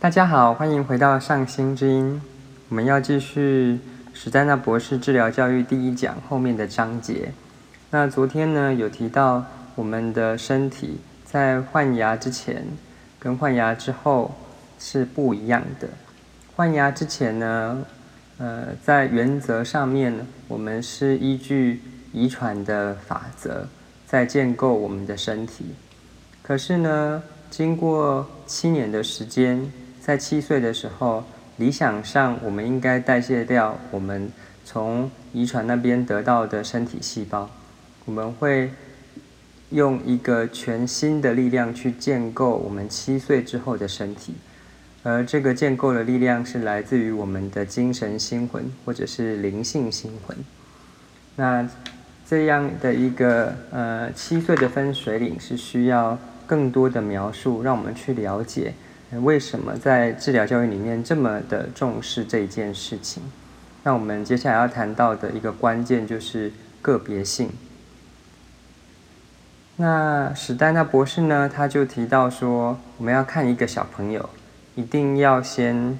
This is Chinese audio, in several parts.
大家好，欢迎回到上心之音。我们要继续史丹纳博士治疗教育第一讲后面的章节。那昨天呢，有提到我们的身体在换牙之前跟换牙之后是不一样的。换牙之前呢，呃，在原则上面，我们是依据遗传的法则在建构我们的身体。可是呢，经过七年的时间。在七岁的时候，理想上我们应该代谢掉我们从遗传那边得到的身体细胞，我们会用一个全新的力量去建构我们七岁之后的身体，而这个建构的力量是来自于我们的精神心魂或者是灵性心魂。那这样的一个呃七岁的分水岭是需要更多的描述，让我们去了解。为什么在治疗教育里面这么的重视这一件事情？那我们接下来要谈到的一个关键就是个别性。那史丹纳博士呢，他就提到说，我们要看一个小朋友，一定要先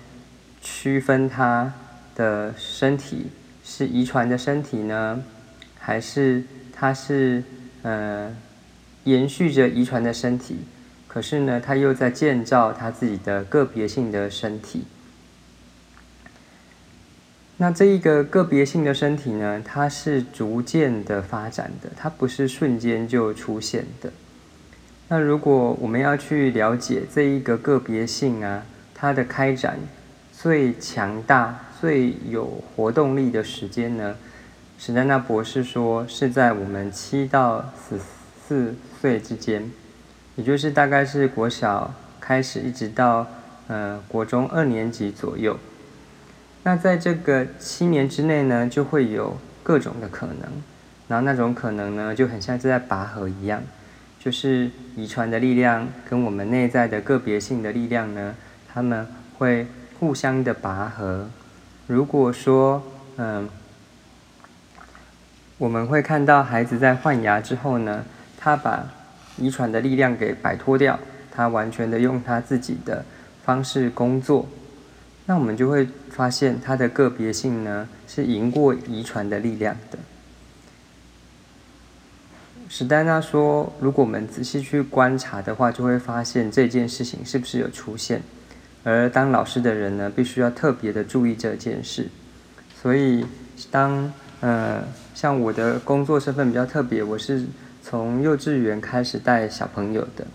区分他的身体是遗传的身体呢，还是他是呃延续着遗传的身体？可是呢，他又在建造他自己的个别性的身体。那这一个个别性的身体呢，它是逐渐的发展的，它不是瞬间就出现的。那如果我们要去了解这一个个别性啊，它的开展最强大、最有活动力的时间呢，史丹纳博士说是在我们七到十四岁之间。也就是大概是国小开始，一直到呃国中二年级左右。那在这个七年之内呢，就会有各种的可能。然后那种可能呢，就很像是在拔河一样，就是遗传的力量跟我们内在的个别性的力量呢，他们会互相的拔河。如果说嗯，我们会看到孩子在换牙之后呢，他把遗传的力量给摆脱掉，他完全的用他自己的方式工作，那我们就会发现他的个别性呢是赢过遗传的力量的。史丹纳说，如果我们仔细去观察的话，就会发现这件事情是不是有出现，而当老师的人呢，必须要特别的注意这件事。所以，当呃像我的工作身份比较特别，我是。从幼稚园开始带小朋友的，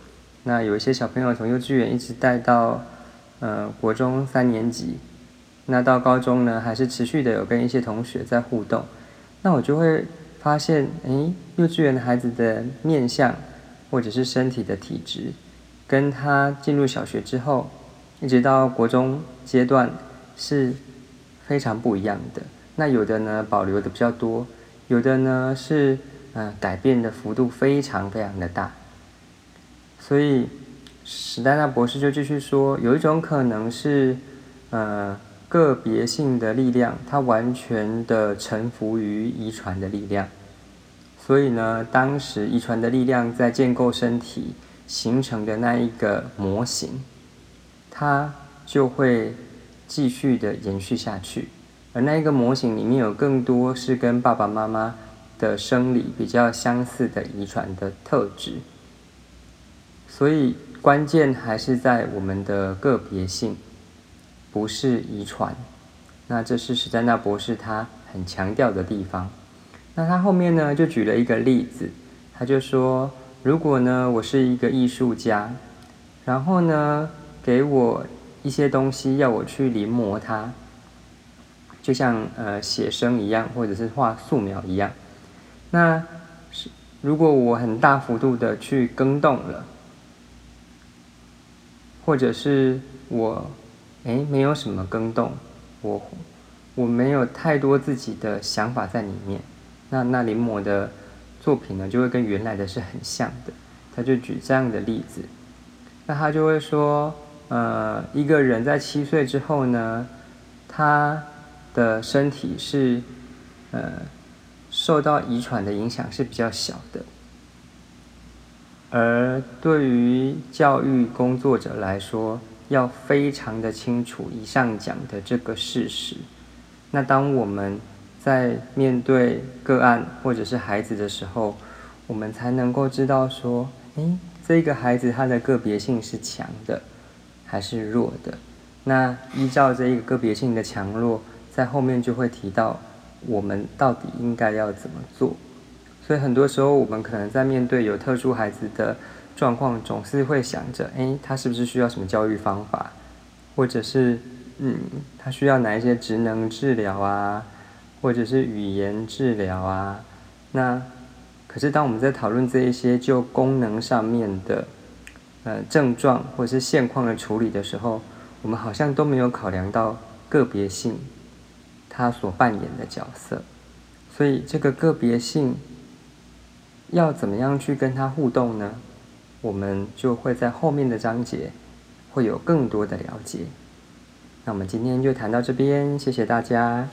那有一些小朋友从幼稚园一直带到，呃，国中三年级，那到高中呢，还是持续的有跟一些同学在互动，那我就会发现，诶，幼稚园的孩子的面相或者是身体的体质，跟他进入小学之后，一直到国中阶段是非常不一样的。那有的呢保留的比较多，有的呢是。嗯，改变的幅度非常非常的大，所以史丹纳博士就继续说，有一种可能是，呃，个别性的力量，它完全的臣服于遗传的力量，所以呢，当时遗传的力量在建构身体形成的那一个模型，它就会继续的延续下去，而那一个模型里面有更多是跟爸爸妈妈。的生理比较相似的遗传的特质，所以关键还是在我们的个别性，不是遗传。那这是史丹纳博士他很强调的地方。那他后面呢就举了一个例子，他就说，如果呢我是一个艺术家，然后呢给我一些东西要我去临摹它，就像呃写生一样，或者是画素描一样。那是如果我很大幅度的去更动了，或者是我哎没有什么更动，我我没有太多自己的想法在里面，那那临摹的作品呢就会跟原来的是很像的。他就举这样的例子，那他就会说，呃，一个人在七岁之后呢，他的身体是呃。受到遗传的影响是比较小的，而对于教育工作者来说，要非常的清楚以上讲的这个事实。那当我们在面对个案或者是孩子的时候，我们才能够知道说，诶，这个孩子他的个别性是强的还是弱的？那依照这一个个别性的强弱，在后面就会提到我们到底应该要怎么做。所以很多时候，我们可能在面对有特殊孩子的状况，总是会想着，诶，他是不是需要什么教育方法，或者是，嗯，他需要哪一些职能治疗啊，或者是语言治疗啊？那可是当我们在讨论这一些就功能上面的，呃，症状或者是现况的处理的时候，我们好像都没有考量到个别性，他所扮演的角色。所以这个个别性。要怎么样去跟他互动呢？我们就会在后面的章节会有更多的了解。那我们今天就谈到这边，谢谢大家。